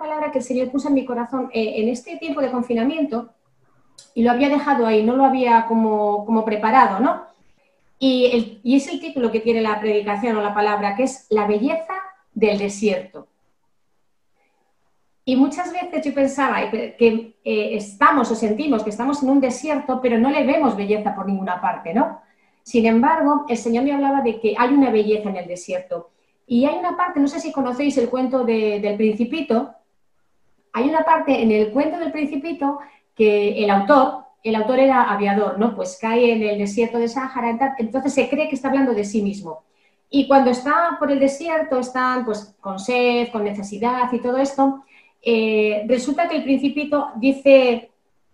palabra que el Señor puso en mi corazón eh, en este tiempo de confinamiento y lo había dejado ahí, no lo había como, como preparado, ¿no? Y, y, es el título que tiene la predicación o la palabra, que es La belleza del desierto. Y muchas veces yo pensaba que eh, estamos o sentimos que estamos en un desierto, pero no le vemos belleza por ninguna parte, ¿no? Sin embargo, el Señor me hablaba de que hay una belleza en el desierto. Y hay una parte, no sé si conocéis el cuento del principito, hay una parte en el cuento del principito que el autor, el autor era aviador, ¿no? Pues cae en el desierto de Sáhara, entonces se cree que está hablando de sí mismo. Y cuando está por el desierto, están pues con sed, con necesidad y todo esto, eh, resulta que el principito dice,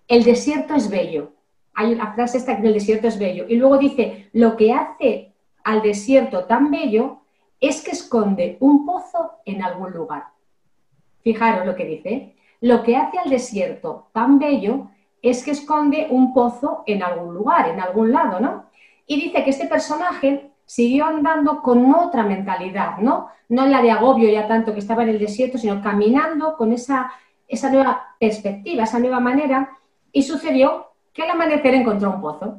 el desierto es bello. Hay una frase esta que el desierto es bello. Y luego dice, lo que hace al desierto tan bello es que esconde un pozo en algún lugar. Fijaros lo que dice. Lo que hace al desierto tan bello es que esconde un pozo en algún lugar, en algún lado, ¿no? Y dice que este personaje siguió andando con otra mentalidad, ¿no? No la de agobio ya tanto que estaba en el desierto, sino caminando con esa, esa nueva perspectiva, esa nueva manera, y sucedió que al amanecer encontró un pozo.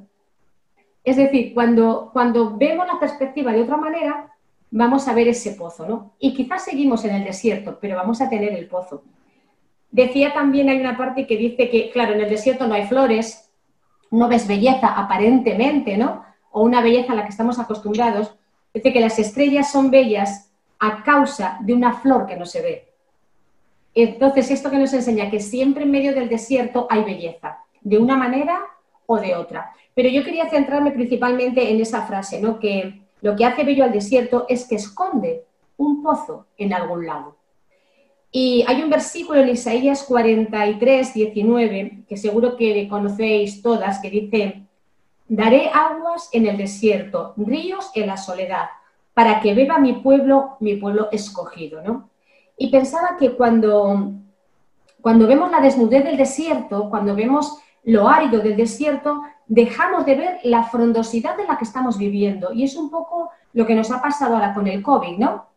Es decir, cuando, cuando vemos la perspectiva de otra manera, vamos a ver ese pozo, ¿no? Y quizás seguimos en el desierto, pero vamos a tener el pozo. Decía también, hay una parte que dice que, claro, en el desierto no hay flores, no ves belleza aparentemente, ¿no? o una belleza a la que estamos acostumbrados, dice que las estrellas son bellas a causa de una flor que no se ve. Entonces, esto que nos enseña que siempre en medio del desierto hay belleza, de una manera o de otra. Pero yo quería centrarme principalmente en esa frase, ¿no? que lo que hace bello al desierto es que esconde un pozo en algún lado. Y hay un versículo en Isaías 43, 19, que seguro que conocéis todas, que dice, Daré aguas en el desierto, ríos en la soledad, para que beba mi pueblo, mi pueblo escogido, ¿no? Y pensaba que cuando, cuando vemos la desnudez del desierto, cuando vemos lo árido del desierto, dejamos de ver la frondosidad de la que estamos viviendo. Y es un poco lo que nos ha pasado ahora con el COVID, ¿no?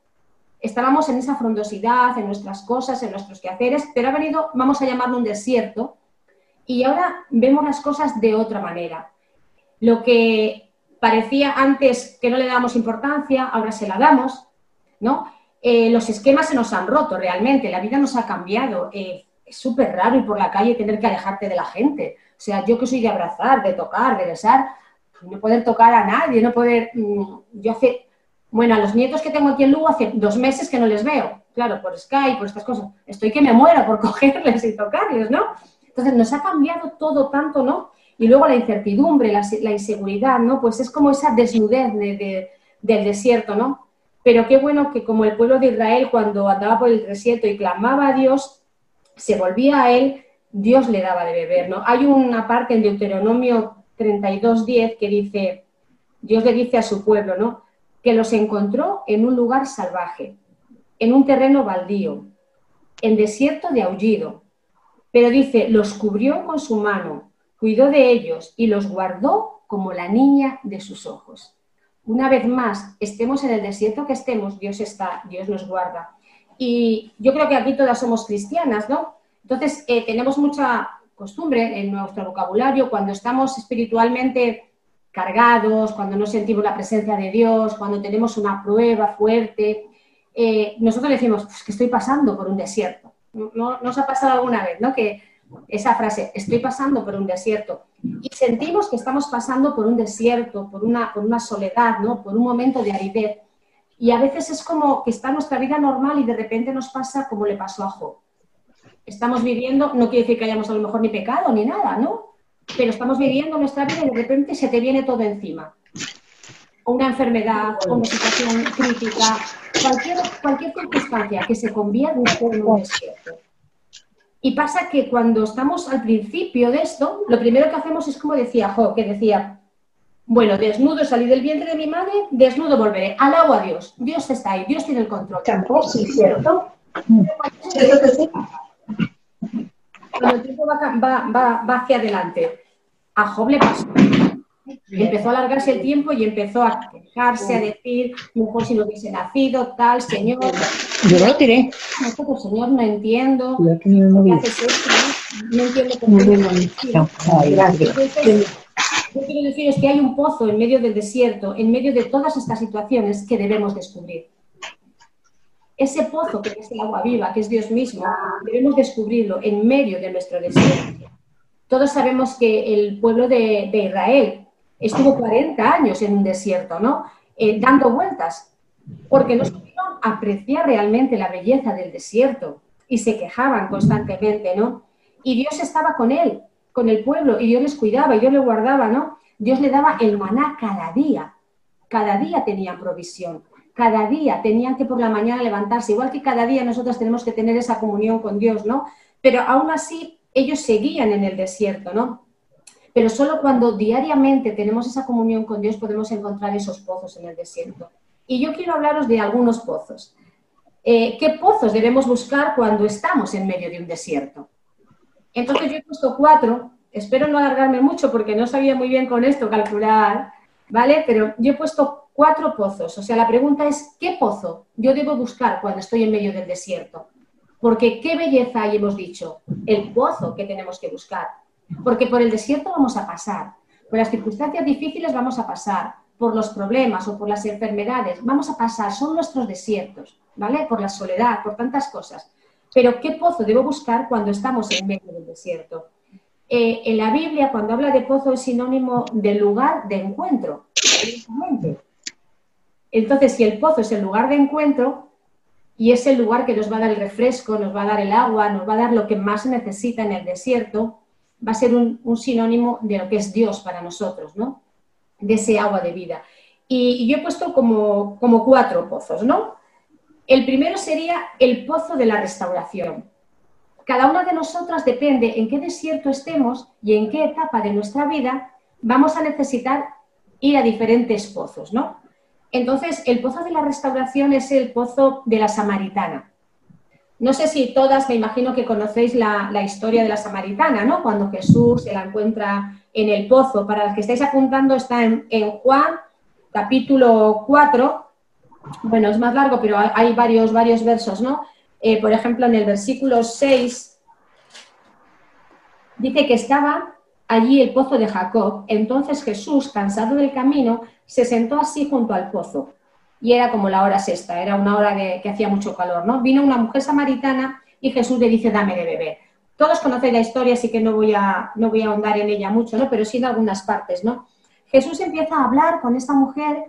Estábamos en esa frondosidad, en nuestras cosas, en nuestros quehaceres, pero ha venido, vamos a llamarlo un desierto, y ahora vemos las cosas de otra manera. Lo que parecía antes que no le dábamos importancia, ahora se la damos, ¿no? Eh, los esquemas se nos han roto realmente, la vida nos ha cambiado. Eh, súper raro ir por la calle tener que alejarte de la gente. O sea, yo que soy de abrazar, de tocar, de besar, no poder tocar a nadie, no poder... Mm, yo hace... Bueno, a los nietos que tengo aquí en Lugo hace dos meses que no les veo, claro, por Skype, por estas cosas. Estoy que me muero por cogerles y tocarles, ¿no? Entonces nos ha cambiado todo tanto, ¿no? Y luego la incertidumbre, la, inseguridad, ¿no? Pues es como esa desnudez del desierto, ¿no? Pero qué bueno que como el pueblo de Israel cuando andaba por el desierto y clamaba a Dios, se volvía a Él, Dios le daba de beber, ¿no? Hay una parte en Deuteronomio 32.10 que dice, Dios le dice a su pueblo, ¿no? Que los encontró en un lugar salvaje, en un terreno baldío, en desierto de aullido. Pero dice, los cubrió con su mano cuidó de ellos y los guardó como la niña de sus ojos. Una vez más, estemos en el desierto que estemos, Dios está, Dios nos guarda. Y yo creo que aquí todas somos cristianas, ¿no? Entonces, eh, tenemos mucha costumbre en nuestro vocabulario cuando estamos espiritualmente cargados, cuando no sentimos la presencia de Dios, cuando tenemos una prueba fuerte, eh, nosotros decimos pues, que estoy pasando por un desierto. ¿No, ¿No, nos ha pasado alguna vez, ¿no? Que esa frase, estoy pasando por un desierto. Y sentimos que estamos pasando por un desierto, por una, por una soledad, ¿no? por un momento de aridez. Y a veces es como que está nuestra vida normal y de repente nos pasa como le pasó a Job. Estamos viviendo, no quiere decir que hayamos a lo mejor ni pecado ni nada, ¿no? Pero estamos viviendo nuestra vida y de repente se te viene todo encima. Una enfermedad, una situación crítica, cualquier, cualquier circunstancia que se convierta en un desierto. Y pasa que cuando estamos al principio de esto, lo primero que hacemos es como decía Jo, que decía, bueno, desnudo salí del vientre de mi madre, desnudo volveré. Alabo a Dios. Dios está ahí, Dios tiene el control. sí, cierto. Cuando el tiempo va, va, va, hacia adelante, a Job le pasó. Empezó a alargarse el tiempo y empezó a quejarse, a decir, mejor si no hubiese nacido, tal, señor. Yo lo tiré. No, señor, no entiendo. ¿Qué haces esto? No, entiendo cómo. Entonces, yo quiero decir es que hay un pozo en medio del desierto, en medio de todas estas situaciones que debemos descubrir. Ese pozo que es el agua viva, que es Dios mismo, debemos descubrirlo en medio de nuestro desierto. Todos sabemos que el pueblo de, Israel estuvo 40 años en un desierto, ¿no? Eh, dando vueltas, porque no supieron apreciar realmente la belleza del desierto y se quejaban constantemente, ¿no? Y Dios estaba con él, con el pueblo, y Dios les cuidaba, y Dios les guardaba, ¿no? Dios le daba el maná cada día, cada día tenían provisión, cada día tenían que por la mañana levantarse, igual que cada día nosotros tenemos que tener esa comunión con Dios, ¿no? Pero aún así ellos seguían en el desierto, ¿no? Pero solo cuando diariamente tenemos esa comunión con Dios podemos encontrar esos pozos en el desierto. Y yo quiero hablaros de algunos pozos. Eh, ¿Qué pozos debemos buscar cuando estamos en medio de un desierto? Entonces yo he puesto cuatro, espero no alargarme mucho porque no sabía muy bien con esto calcular, ¿vale? Pero yo he puesto cuatro pozos. O sea, la pregunta es, ¿qué pozo yo debo buscar cuando estoy en medio del desierto? Porque qué belleza hay, hemos dicho, el pozo que tenemos que buscar. Porque por el desierto vamos a pasar, por las circunstancias difíciles vamos a pasar, por los problemas o por las enfermedades, vamos a pasar, son nuestros desiertos, ¿vale? Por la soledad, por tantas cosas. Pero ¿qué pozo debo buscar cuando estamos en medio del desierto? Eh, en la Biblia, cuando habla de pozo, es sinónimo de lugar de encuentro. Entonces, si el pozo es el lugar de encuentro, y es el lugar que nos va a dar el refresco, nos va a dar el agua, nos va a dar lo que más necesita en el desierto, va a ser un, sinónimo de lo que es Dios para nosotros, ¿no? De ese agua de vida. Y, yo he puesto como, como cuatro pozos, ¿no? El primero sería el pozo de la restauración. Cada una de nosotras depende en qué desierto estemos y en qué etapa de nuestra vida vamos a necesitar ir a diferentes pozos, ¿no? Entonces, el pozo de la restauración es el pozo de la samaritana. No sé si todas, me imagino que conocéis la, historia de la samaritana, ¿no? Cuando Jesús se la encuentra en el pozo. Para los que estáis apuntando, está en, Juan, capítulo 4. Bueno, es más largo, pero hay varios, varios versos, ¿no? Eh, por ejemplo, en el versículo 6 dice que estaba allí el pozo de Jacob. Entonces Jesús, cansado del camino, se sentó así junto al pozo. Y era como la hora sexta, era una hora que hacía mucho calor, ¿no? Vino una mujer samaritana y Jesús le dice, dame de beber. Todos conocen la historia, así que no voy a, no voy a ahondar en ella mucho, ¿no? Pero sí en algunas partes, ¿no? Jesús empieza a hablar con esta mujer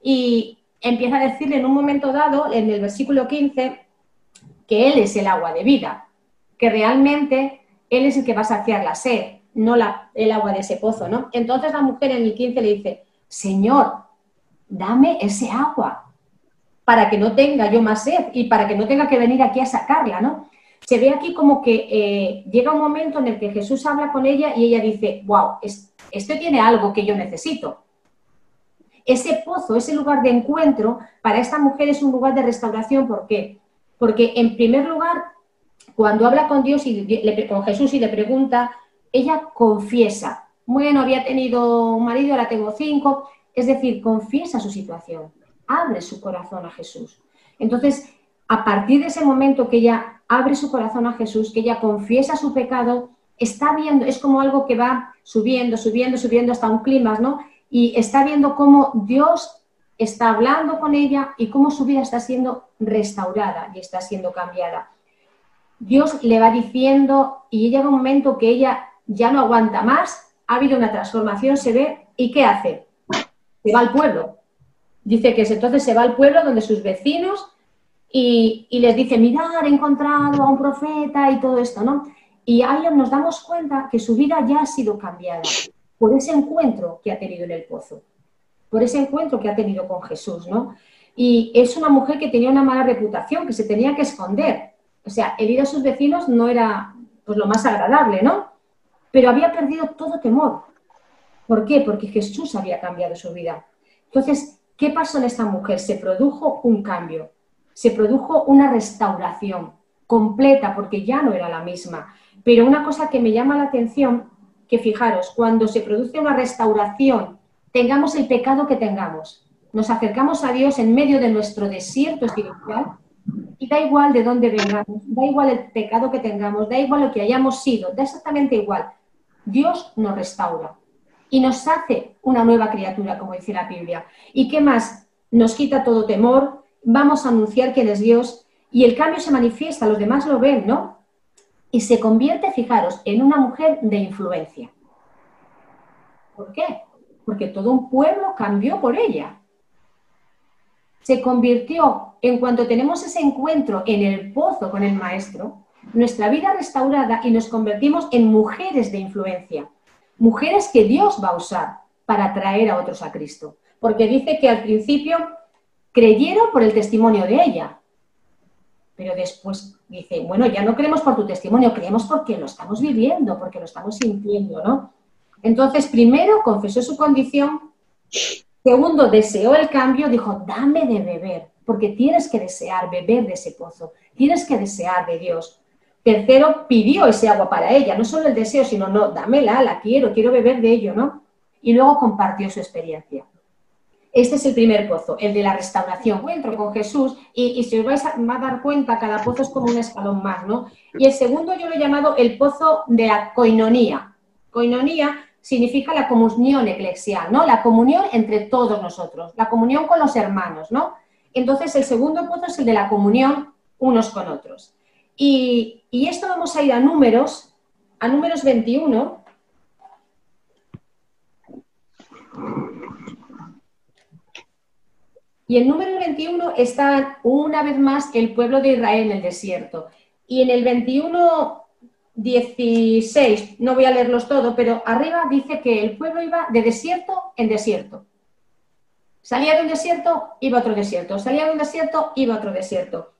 y empieza a decirle en un momento dado, en el versículo 15, que Él es el agua de vida, que realmente Él es el que va a saciar la sed, no la, el agua de ese pozo, ¿no? Entonces la mujer en el 15 le dice, Señor, dame ese agua para que no tenga yo más sed y para que no tenga que venir aquí a sacarla, ¿no? Se ve aquí como que eh, llega un momento en el que Jesús habla con ella y ella dice, wow, esto tiene algo que yo necesito. Ese pozo, ese lugar de encuentro, para esta mujer es un lugar de restauración. ¿Por qué? Porque en primer lugar, cuando habla con Dios y con Jesús y le pregunta, ella confiesa, bueno, había tenido un marido, ahora tengo cinco. Es decir, confiesa su situación, abre su corazón a Jesús. Entonces, a partir de ese momento que ella abre su corazón a Jesús, que ella confiesa su pecado, está viendo, es como algo que va subiendo, subiendo, subiendo hasta un clima, ¿no? Y está viendo cómo Dios está hablando con ella y cómo su vida está siendo restaurada y está siendo cambiada. Dios le va diciendo y llega un momento que ella ya no aguanta más ha habido una transformación, se ve, ¿y qué hace? Se va al pueblo. Dice que entonces se va al pueblo donde sus vecinos y, les dice, mirad, he encontrado a un profeta y todo esto, ¿no? Y ahí nos damos cuenta que su vida ya ha sido cambiada por ese encuentro que ha tenido en el pozo, por ese encuentro que ha tenido con Jesús, ¿no? Y es una mujer que tenía una mala reputación, que se tenía que esconder. O sea, herir a sus vecinos no era pues, lo más agradable, ¿no? pero había perdido todo temor. ¿Por qué? Porque Jesús había cambiado su vida. Entonces, ¿qué pasó en esta mujer? Se produjo un cambio, se produjo una restauración completa, porque ya no era la misma. Pero una cosa que me llama la atención, que fijaros, cuando se produce una restauración tengamos el pecado que tengamos. Nos acercamos a Dios en medio de nuestro desierto espiritual y da igual de dónde vengamos, da igual el pecado que tengamos, da igual lo que hayamos sido, da exactamente igual. Dios nos restaura y nos hace una nueva criatura, como dice la Biblia. ¿Y qué más? Nos quita todo temor, vamos a anunciar quién es Dios y el cambio se manifiesta, los demás lo ven, ¿no? Y se convierte, fijaros, en una mujer de influencia. ¿Por qué? Porque todo un pueblo cambió por ella. Se convirtió, en cuanto tenemos ese encuentro en el pozo con el maestro, nuestra vida restaurada y nos convertimos en mujeres de influencia, mujeres que Dios va a usar para traer a otros a Cristo. Porque dice que al principio creyeron por el testimonio de ella, pero después dice, bueno, ya no creemos por tu testimonio, creemos porque lo estamos viviendo, porque lo estamos sintiendo, ¿no? Entonces, primero confesó su condición, segundo, deseó el cambio, dijo, dame de beber, porque tienes que desear beber de ese pozo, tienes que desear de Dios. Tercero, pidió ese agua para ella, no solo el deseo, sino, no, dámela, la quiero, quiero beber de ello, ¿no? Y luego compartió su experiencia. Este es el primer pozo, el de la restauración. Encuentro con Jesús y, si os vais a, a, dar cuenta, cada pozo es como un escalón más, ¿no? Y el segundo yo lo he llamado el pozo de la coinonía. Coinonía significa la comunión eclesial, ¿no? La comunión entre todos nosotros, la comunión con los hermanos, ¿no? Entonces el segundo pozo es el de la comunión unos con otros. Y, y esto vamos a ir a números, a números 21. Y en número 21 está una vez más el pueblo de Israel en el desierto. Y en el 21, 16, no voy a leerlos todo, pero arriba dice que el pueblo iba de desierto en desierto. Salía de un desierto, iba a otro desierto. Salía de un desierto, iba a otro desierto.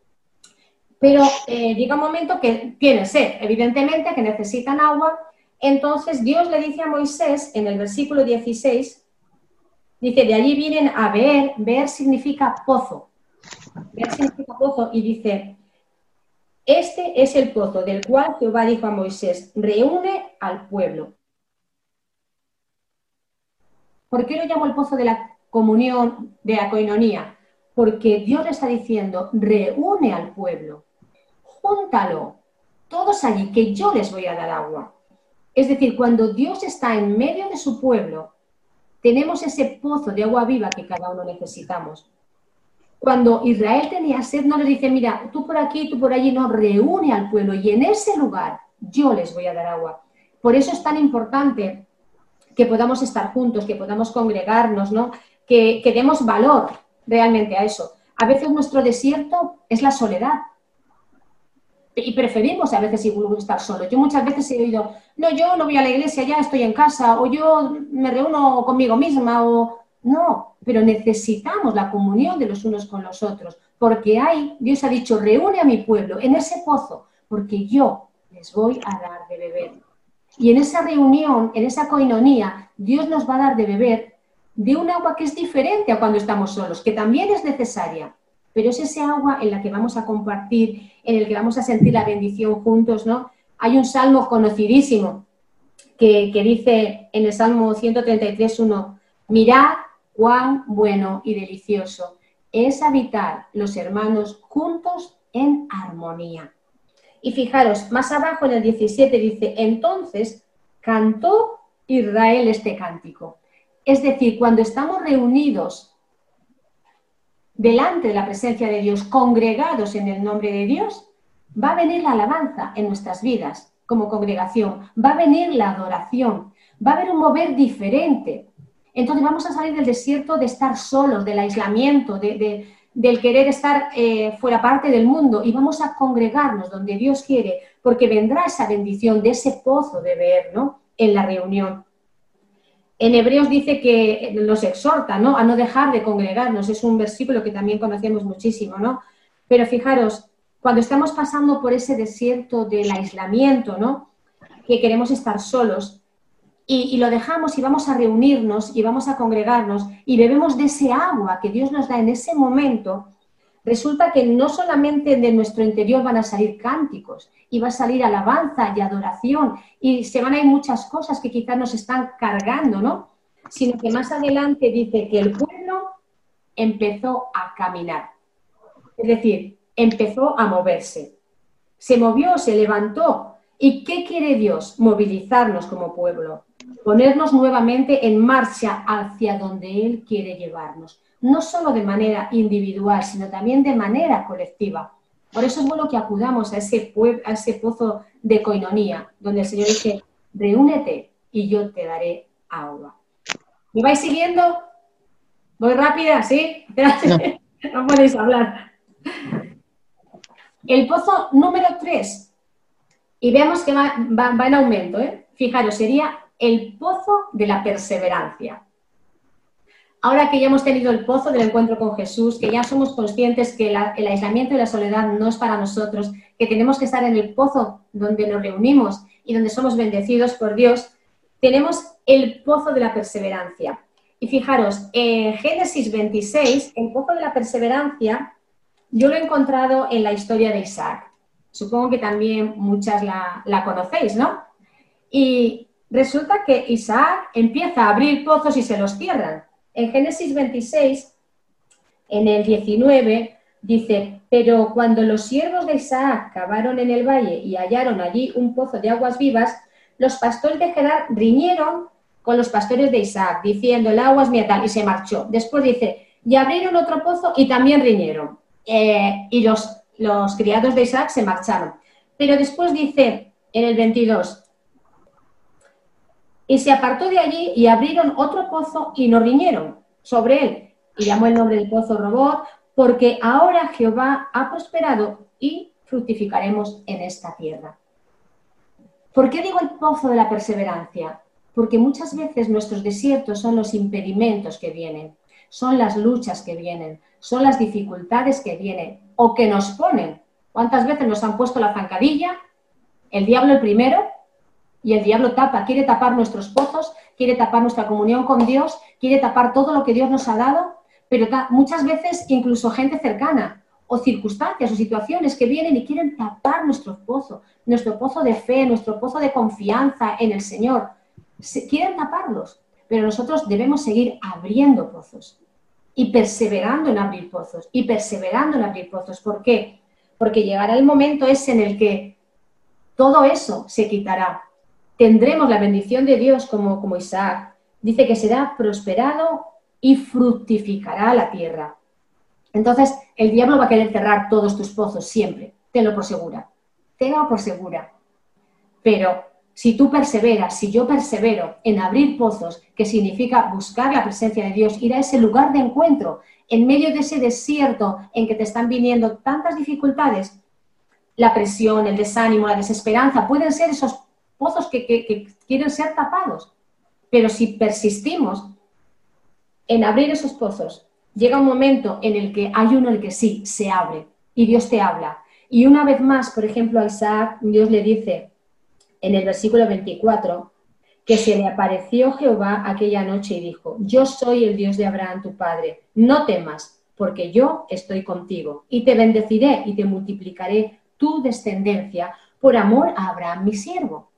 Pero eh, llega un momento que tiene sed, evidentemente, que necesitan agua. Entonces Dios le dice a Moisés en el versículo 16, Dice, de allí vienen a ver, ver significa pozo. Ver significa pozo y dice, este es el pozo del cual Jehová dijo a Moisés, reúne al pueblo. ¿Por qué lo llamo el pozo de la comunión, de la coinonía? Porque Dios le está diciendo, reúne al pueblo, júntalo, todos allí, que yo les voy a dar agua. Es decir, cuando Dios está en medio de su pueblo, tenemos ese pozo de agua viva que cada uno necesitamos. Cuando Israel tenía sed, no le dice, mira, tú por aquí, tú por allí, no, reúne al pueblo y en ese lugar yo les voy a dar agua. Por eso es tan importante que podamos estar juntos, que podamos congregarnos, ¿no? Que, que demos valor realmente a eso. A veces nuestro desierto es la soledad, y preferimos a veces estar solos. Yo muchas veces he oído, no, yo no voy a la iglesia, ya estoy en casa, o yo me reúno conmigo misma, o no, pero necesitamos la comunión de los unos con los otros, porque hay, Dios ha dicho, reúne a mi pueblo en ese pozo, porque yo les voy a dar de beber. Y en esa reunión, en esa coinonía, Dios nos va a dar de beber de un agua que es diferente a cuando estamos solos, que también es necesaria, pero es ese agua en la que vamos a compartir, en el que vamos a sentir la bendición juntos, ¿no? Hay un salmo conocidísimo que, dice en el Salmo 133.1, mirad cuán bueno y delicioso es habitar los hermanos juntos en armonía. Y fijaros, más abajo en el 17 dice, entonces cantó Israel este cántico. Es decir, cuando estamos reunidos delante de la presencia de Dios, congregados en el nombre de Dios, va a venir la alabanza en nuestras vidas como congregación, va a venir la adoración, va a haber un mover diferente. Entonces vamos a salir del desierto de estar solos, del aislamiento, de, del querer estar eh, fuera parte del mundo y vamos a congregarnos donde Dios quiere, porque vendrá esa bendición de ese pozo de ver, ¿no? En la reunión. En Hebreos dice que nos exhorta ¿no? a no dejar de congregarnos. Es un versículo que también conocemos muchísimo, ¿no? Pero fijaros, cuando estamos pasando por ese desierto del aislamiento, ¿no? Que queremos estar solos y, lo dejamos y vamos a reunirnos y vamos a congregarnos y bebemos de ese agua que Dios nos da en ese momento, resulta que no solamente de nuestro interior van a salir cánticos, y va a salir alabanza y adoración, y se van a ir muchas cosas que quizás nos están cargando, ¿no? sino que más adelante dice que el pueblo empezó a caminar. Es decir, empezó a moverse. Se movió, se levantó. ¿Y qué quiere Dios? Movilizarnos como pueblo, ponernos nuevamente en marcha hacia donde Él quiere llevarnos. No solo de manera individual, sino también de manera colectiva. Por eso es bueno que acudamos a ese, a ese pozo de coinonía, donde el Señor dice, reúnete y yo te daré agua. ¿Me vais siguiendo? ¿Voy rápida? ¿Sí? No, podéis hablar. El pozo número 3, y veamos que va, en aumento, ¿eh? fijaros, sería el pozo de la perseverancia. Ahora que ya hemos tenido el pozo del encuentro con Jesús, que ya somos conscientes que el aislamiento y la soledad no es para nosotros, que tenemos que estar en el pozo donde nos reunimos y donde somos bendecidos por Dios, tenemos el pozo de la perseverancia. Y fijaros, en Génesis 26, el pozo de la perseverancia, yo lo he encontrado en la historia de Isaac. Supongo que también muchas la, la conocéis, ¿no? Y resulta que Isaac empieza a abrir pozos y se los cierran. En Génesis 26, en el 19, dice, pero cuando los siervos de Isaac cavaron en el valle y hallaron allí un pozo de aguas vivas, los pastores de Gerar riñeron con los pastores de Isaac, diciendo, el agua es mía tal, y se marchó. Después dice, y abrieron otro pozo y también riñeron. Eh, y los, los criados de Isaac se marcharon. Pero después dice en el 22, y se apartó de allí y abrieron otro pozo y no riñeron sobre él. Y llamó el nombre del pozo Robot, porque ahora Jehová ha prosperado y fructificaremos en esta tierra. ¿Por qué digo el pozo de la perseverancia? Porque muchas veces nuestros desiertos son los impedimentos que vienen, son las luchas que vienen, son las dificultades que vienen o que nos ponen. ¿Cuántas veces nos han puesto la zancadilla? El diablo el primero y el diablo tapa, quiere tapar nuestros pozos, quiere tapar nuestra comunión con Dios, quiere tapar todo lo que Dios nos ha dado, pero muchas veces incluso gente cercana o circunstancias o situaciones que vienen y quieren tapar nuestro pozo, nuestro pozo de fe, nuestro pozo de confianza en el Señor. quieren taparlos, pero nosotros debemos seguir abriendo pozos y perseverando en abrir pozos y perseverando en abrir pozos. ¿Por qué? Porque llegará el momento ese en el que todo eso se quitará. Tendremos la bendición de Dios como, como Isaac. Dice que será prosperado y fructificará la tierra. Entonces, el diablo va a querer cerrar todos tus pozos siempre, tenlo por segura, tenlo por segura. Pero si tú perseveras, si yo persevero en abrir pozos, que significa buscar la presencia de Dios, ir a ese lugar de encuentro, en medio de ese desierto en que te están viniendo tantas dificultades, la presión, el desánimo, la desesperanza, pueden ser esos pozos que, quieren ser tapados. Pero si persistimos en abrir esos pozos, llega un momento en el que hay uno en el que sí, se abre y Dios te habla. Y una vez más, por ejemplo, a Isaac, Dios le dice en el versículo 24 que se le apareció Jehová aquella noche y dijo, yo soy el Dios de Abraham tu padre, no temas, porque yo estoy contigo y te bendeciré y te multiplicaré tu descendencia por amor a Abraham mi siervo.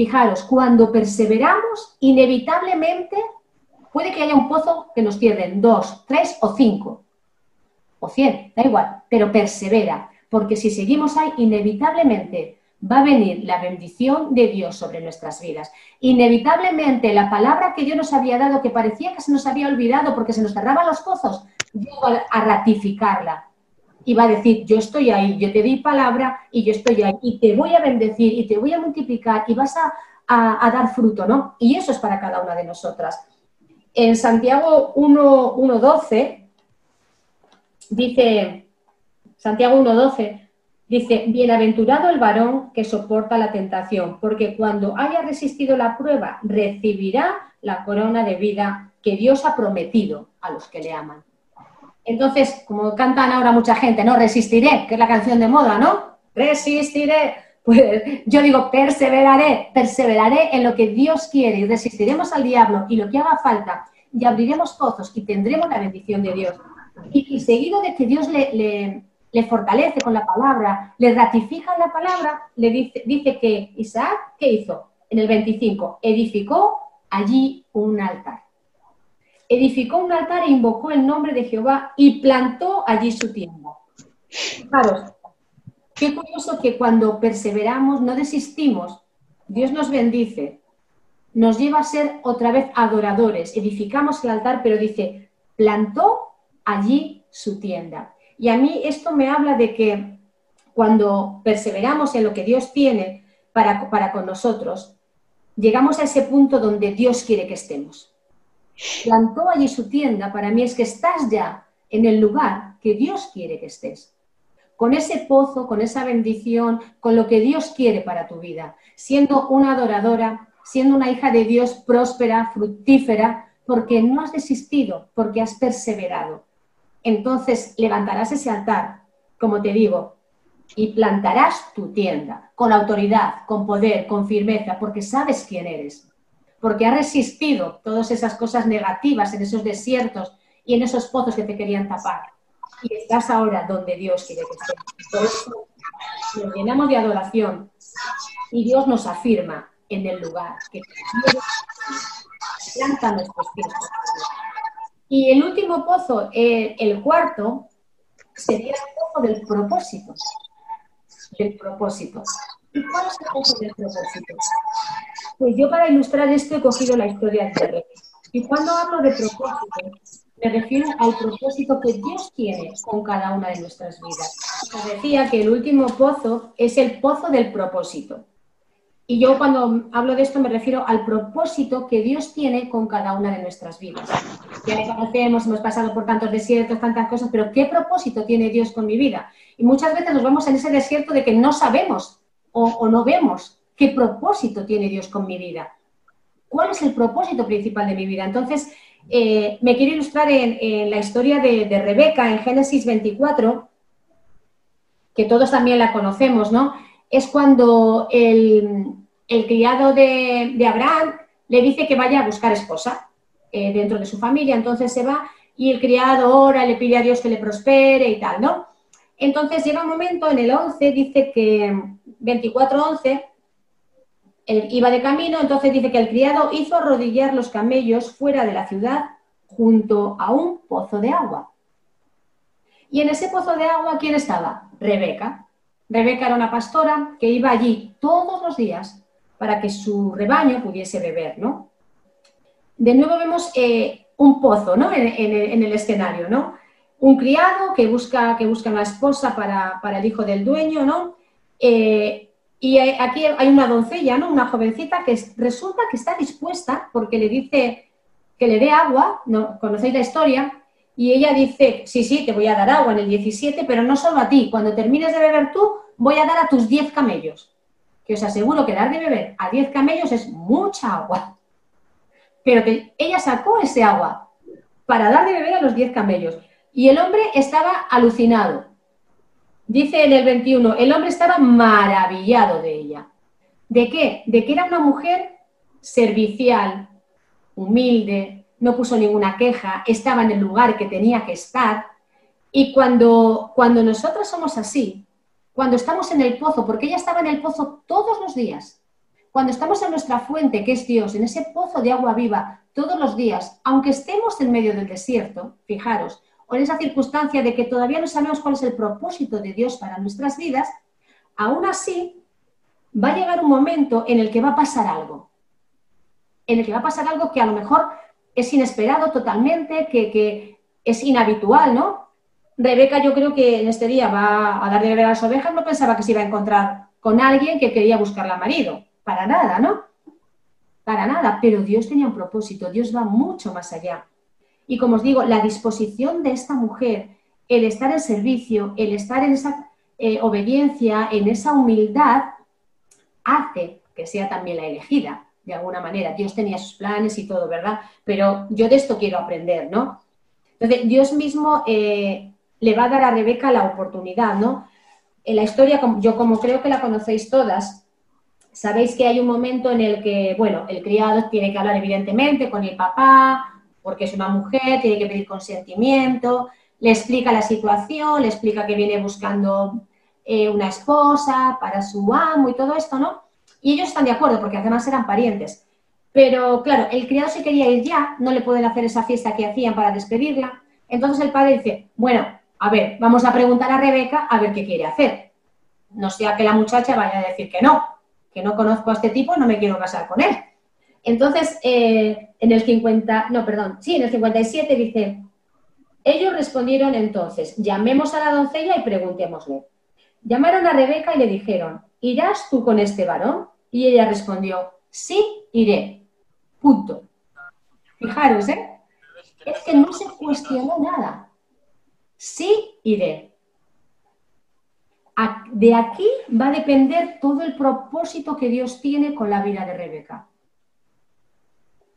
Fijaros, cuando perseveramos, inevitablemente Puede que haya un pozo que nos cierren dos, tres o cinco, o cien, da igual, pero persevera, porque si seguimos ahí, inevitablemente va a venir la bendición de Dios sobre nuestras vidas. Inevitablemente la palabra que Dios nos había dado, que parecía que se nos había olvidado porque se nos cerraban los pozos, va a ratificarla y va a decir, yo estoy ahí, yo te di palabra y yo estoy ahí y te voy a bendecir y te voy a multiplicar y vas a, a dar fruto, ¿no? Y eso es para cada una de nosotras. En Santiago 1.12 dice, Santiago 1.12 dice, bienaventurado el varón que soporta la tentación, porque cuando haya resistido la prueba, recibirá la corona de vida que Dios ha prometido a los que le aman. Entonces, como cantan ahora mucha gente, no resistiré, que es la canción de moda, ¿no? Resistiré. Pues yo digo, perseveraré, perseveraré en lo que Dios quiere y resistiremos al diablo y lo que haga falta y abriremos pozos y tendremos la bendición de Dios. Y, seguido de que Dios le, le, fortalece con la palabra, le ratifica la palabra, le dice que Isaac, ¿qué hizo? En el 25, edificó allí un altar. Edificó un altar e invocó el nombre de Jehová y plantó allí su tienda. Fijaros, qué curioso que cuando perseveramos, no desistimos, Dios nos bendice, nos lleva a ser otra vez adoradores, edificamos el altar, pero dice, plantó allí su tienda. Y a mí esto me habla de que cuando perseveramos en lo que Dios tiene para, para con nosotros, llegamos a ese punto donde Dios quiere que estemos. Plantó allí su tienda, para mí es que estás ya en el lugar que Dios quiere que estés. Con ese pozo, con esa bendición, con lo que Dios quiere para tu vida, siendo una adoradora, siendo una hija de Dios próspera, fructífera, porque no has desistido, porque has perseverado. Entonces levantarás ese altar, como te digo, y plantarás tu tienda con autoridad, con poder, con firmeza, porque sabes quién eres, porque has resistido todas esas cosas negativas en esos desiertos y en esos pozos que te querían tapar. Y estás ahora donde Dios quiere que estés. Por eso nos llenamos de adoración y Dios nos afirma en el lugar que planta nuestros pies. Y el último pozo, eh, el cuarto, sería el pozo del propósito del propósito. ¿Y cuál es el pozo del propósito? Pues yo para ilustrar esto he cogido la historia de Rebeca. Y cuando hablo de propósito, me refiero al propósito que Dios tiene con cada una de nuestras vidas. decía que el último pozo es el pozo del propósito. Y yo cuando hablo de esto me refiero al propósito que Dios tiene con cada una de nuestras vidas. Ya le conocemos, hemos pasado por tantos desiertos, tantas cosas, pero ¿qué propósito tiene Dios con mi vida? Y muchas veces nos vamos en ese desierto de que no sabemos o, no vemos qué propósito tiene Dios con mi vida. ¿Cuál es el propósito principal de mi vida? Entonces, eh, me quiero ilustrar en, la historia de, de Rebeca en Génesis 24, que todos también la conocemos, ¿no? es cuando el, criado de, Abraham le dice que vaya a buscar esposa eh, dentro de su familia, entonces se va y el criado ora, le pide a Dios que le prospere y tal, ¿no? Entonces llega un momento en el 11, dice que 24-11, iba de camino, entonces dice que el criado hizo arrodillar los camellos fuera de la ciudad junto a un pozo de agua. Y en ese pozo de agua, ¿quién estaba? Rebeca. Rebeca era una pastora que iba allí todos los días para que su rebaño pudiese beber, ¿no? De nuevo vemos eh, un pozo, ¿no? En, el escenario, ¿no? Un criado que busca, que busca una esposa para, el hijo del dueño, ¿no? Eh, y aquí hay una doncella, ¿no? Una jovencita que resulta que está dispuesta porque le dice que le dé agua, ¿no? Conocéis la historia, y ella dice, sí, sí, te voy a dar agua en el 17, pero no solo a ti, cuando termines de beber tú, voy a dar a tus 10 camellos. Que os aseguro que dar de beber a 10 camellos es mucha agua. Pero que ella sacó ese agua para dar de beber a los 10 camellos. Y el hombre estaba alucinado. Dice en el 21, el hombre estaba maravillado de ella. ¿De qué? De que era una mujer servicial, humilde, no puso ninguna queja, estaba en el lugar que tenía que estar. Y cuando, cuando nosotros somos así, cuando estamos en el pozo, porque ella estaba en el pozo todos los días, cuando estamos en nuestra fuente, que es Dios, en ese pozo de agua viva todos los días, aunque estemos en medio del desierto, fijaros, o en esa circunstancia de que todavía no sabemos cuál es el propósito de Dios para nuestras vidas, aún así va a llegar un momento en el que va a pasar algo, en el que va a pasar algo que a lo mejor es inesperado totalmente, que, es inhabitual, ¿no? Rebeca yo creo que en este día va a dar de beber a las ovejas, no pensaba que se iba a encontrar con alguien que quería buscarla marido, para nada, ¿no? Para nada, pero Dios tenía un propósito, Dios va mucho más allá. Y como os digo, la disposición de esta mujer, el estar en servicio, el estar en esa eh, obediencia, en esa humildad, hace que sea también la elegida de alguna manera. Dios tenía sus planes y todo, ¿verdad? Pero yo de esto quiero aprender, ¿no? Entonces, Dios mismo eh, le va a dar a Rebeca la oportunidad, ¿no? En la historia, yo como creo que la conocéis todas, sabéis que hay un momento en el que, bueno, el criado tiene que hablar evidentemente con el papá, porque es una mujer, tiene que pedir consentimiento, le explica la situación, le explica que viene buscando eh, una esposa para su amo y todo esto, ¿no? Y ellos están de acuerdo porque además eran parientes. Pero claro, el criado se quería ir ya, no le pueden hacer esa fiesta que hacían para despedirla. Entonces el padre dice, bueno, a ver, vamos a preguntar a Rebeca a ver qué quiere hacer. No sea que la muchacha vaya a decir que no, que no conozco a este tipo, no me quiero casar con él. Entonces, eh, en el 50, no, perdón, sí, en el 57 dice, ellos respondieron entonces, llamemos a la doncella y preguntémosle. Llamaron a Rebeca y le dijeron, ¿irás tú con este varón? Y ella respondió, sí, iré. Punto. Fijaros, ¿eh? Es que no se cuestionó nada. Sí, iré. De aquí va a depender todo el propósito que Dios tiene con la vida de Rebeca.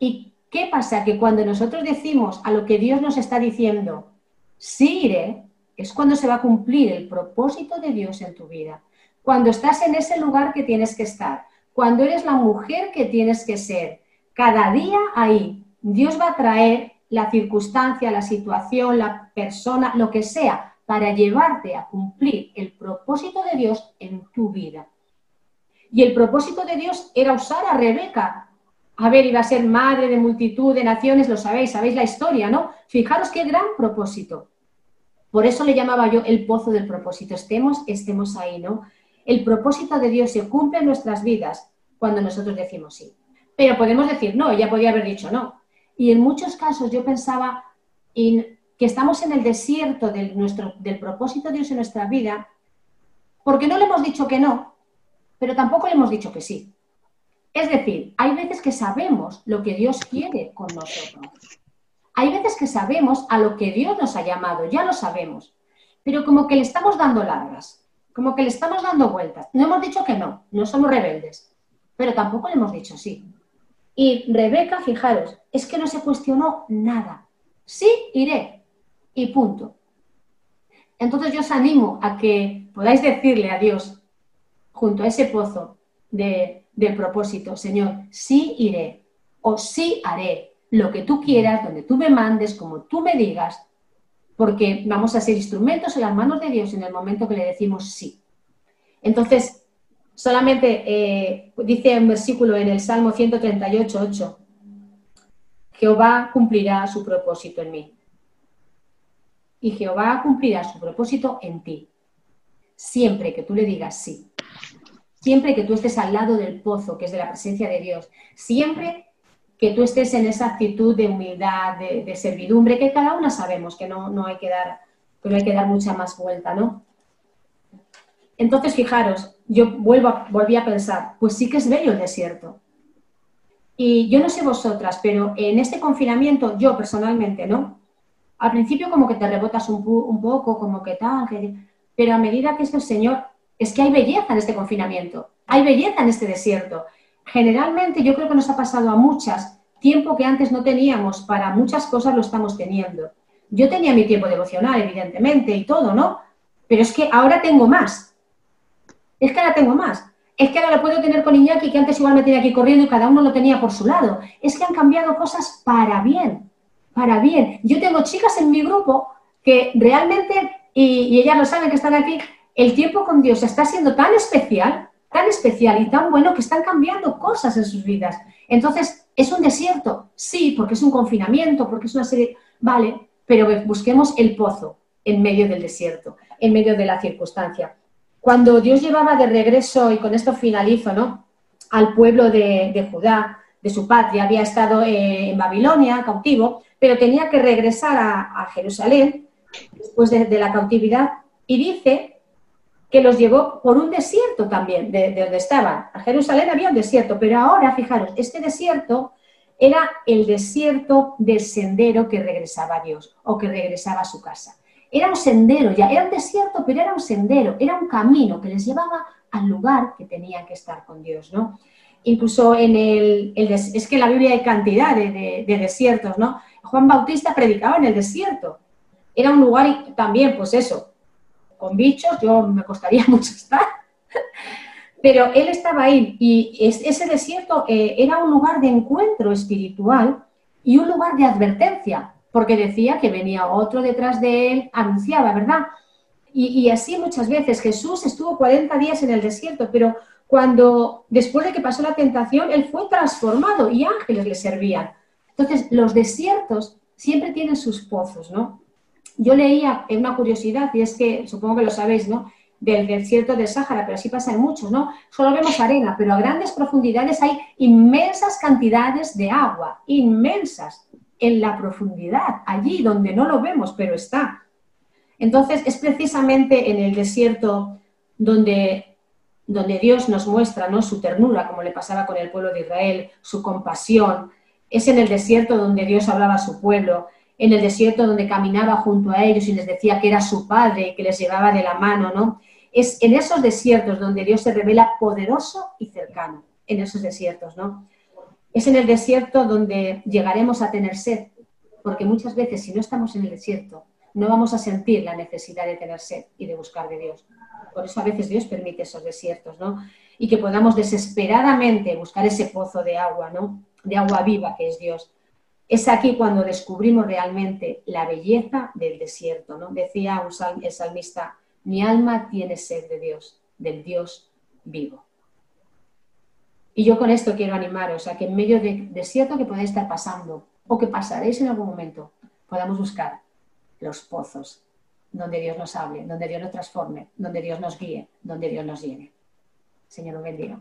¿Y qué pasa? Que cuando nosotros decimos a lo que Dios nos está diciendo, sí iré, es cuando se va a cumplir el propósito de Dios en tu vida. Cuando estás en ese lugar que tienes que estar, cuando eres la mujer que tienes que ser, cada día ahí, Dios va a traer la circunstancia, la situación, la persona, lo que sea, para llevarte a cumplir el propósito de Dios en tu vida. Y el propósito de Dios era usar a Rebeca. A ver, iba a ser madre de multitud de naciones, lo sabéis, sabéis la historia, ¿no? Fijaros qué gran propósito. Por eso le llamaba yo el pozo del propósito. Estemos, estemos ahí, ¿no? El propósito de Dios se cumple en nuestras vidas cuando nosotros decimos sí. Pero podemos decir no, ella podía haber dicho no. Y en muchos casos yo pensaba que estamos en el desierto del, nuestro, del propósito de Dios en nuestra vida porque no le hemos dicho que no, pero tampoco le hemos dicho que sí. Es decir, hay veces que sabemos lo que Dios quiere con nosotros. Hay veces que sabemos a lo que Dios nos ha llamado, ya lo sabemos, pero como que le estamos dando largas, como que le estamos dando vueltas. No hemos dicho que no, no somos rebeldes, pero tampoco le hemos dicho sí. Y Rebeca, fijaros, es que no se cuestionó nada. Sí, iré. Y punto. Entonces yo os animo a que podáis decirle a Dios, junto a ese pozo de, del propósito, Señor, sí iré o sí haré lo que tú quieras, donde tú me mandes, como tú me digas, porque vamos a ser instrumentos en las manos de Dios en el momento que le decimos sí. Entonces, solamente eh, dice un versículo en el Salmo 138, 8, Jehová cumplirá su propósito en mí. Y Jehová cumplirá su propósito en ti, siempre que tú le digas sí. Siempre que tú estés al lado del pozo, que es de la presencia de Dios. Siempre que tú estés en esa actitud de humildad, de, servidumbre, que cada una sabemos que no, no, hay que dar, que no hay que dar mucha más vuelta, ¿no? Entonces, fijaros, yo vuelvo volví a pensar, pues sí que es bello el desierto. Y yo no sé vosotras, pero en este confinamiento, yo personalmente, ¿no? Al principio como que te rebotas un, un poco, como que tal, pero a medida que es el Señor, es que hay belleza en este confinamiento, hay belleza en este desierto generalmente yo creo que nos ha pasado a muchas, tiempo que antes no teníamos para muchas cosas lo estamos teniendo. Yo tenía mi tiempo devocional, evidentemente, y todo, ¿no? Pero es que ahora tengo más. Es que ahora tengo más. Es que ahora lo puedo tener con Iñaki, que antes igual me tenía aquí corriendo y cada uno lo tenía por su lado. Es que han cambiado cosas para bien, para bien. Yo tengo chicas en mi grupo que realmente, y, y ellas lo saben que están aquí, el tiempo con Dios está siendo tan especial tan especial y tan bueno que están cambiando cosas en sus vidas. Entonces, ¿es un desierto? Sí, porque es un confinamiento, porque es una serie... Vale, pero busquemos el pozo en medio del desierto, en medio de la circunstancia. Cuando Dios llevaba de regreso, y con esto finalizo, ¿no? Al pueblo de, Judá, de su patria, había estado eh, en Babilonia, cautivo, pero tenía que regresar a, Jerusalén después de, de la cautividad, y dice que los llevó por un desierto también, de, donde estaban. A Jerusalén había un desierto, pero ahora, fijaros, este desierto era el desierto del sendero que regresaba a Dios o que regresaba a su casa. Era un sendero ya, era un desierto, pero era un sendero, era un camino que les llevaba al lugar que tenían que estar con Dios, ¿no? Incluso en el, es que en la Biblia hay cantidad de, de desiertos, ¿no? Juan Bautista predicaba en el desierto. Era un lugar también, pues eso, con bichos, yo me costaría mucho estar. Pero él estaba ahí y ese desierto eh, era un lugar de encuentro espiritual y un lugar de advertencia, porque decía que venía otro detrás de él, anunciaba, ¿verdad? Y, y, así muchas veces Jesús estuvo 40 días en el desierto, pero cuando después de que pasó la tentación, él fue transformado y ángeles le servían. Entonces, los desiertos siempre tienen sus pozos, ¿no? Yo leía una curiosidad, y es que supongo que lo sabéis, ¿no? Del desierto del Sáhara, pero así pasa en muchos, ¿no? Solo vemos arena, pero a grandes profundidades hay inmensas cantidades de agua, inmensas, en la profundidad, allí donde no lo vemos, pero está. Entonces, es precisamente en el desierto donde, donde Dios nos muestra ¿no? su ternura, como le pasaba con el pueblo de Israel, su compasión. Es en el desierto donde Dios hablaba a su pueblo, en el desierto donde caminaba junto a ellos y les decía que era su padre y que les llevaba de la mano, ¿no? Es en esos desiertos donde Dios se revela poderoso y cercano, en esos desiertos, ¿no? Es en el desierto donde llegaremos a tener sed, porque muchas veces si no estamos en el desierto, no vamos a sentir la necesidad de tener sed y de buscar de Dios. Por eso a veces Dios permite esos desiertos, ¿no? Y que podamos desesperadamente buscar ese pozo de agua, ¿no? De agua viva que es Dios. Es aquí cuando descubrimos realmente la belleza del desierto, ¿no? Decía un el salmista, mi alma tiene sed de Dios, del Dios vivo. Y yo con esto quiero animaros a que en medio del desierto que podáis estar pasando o que pasaréis en algún momento, podamos buscar los pozos donde Dios nos hable, donde Dios nos transforme, donde Dios nos guíe, donde Dios nos llene. Señor, lo bendiga.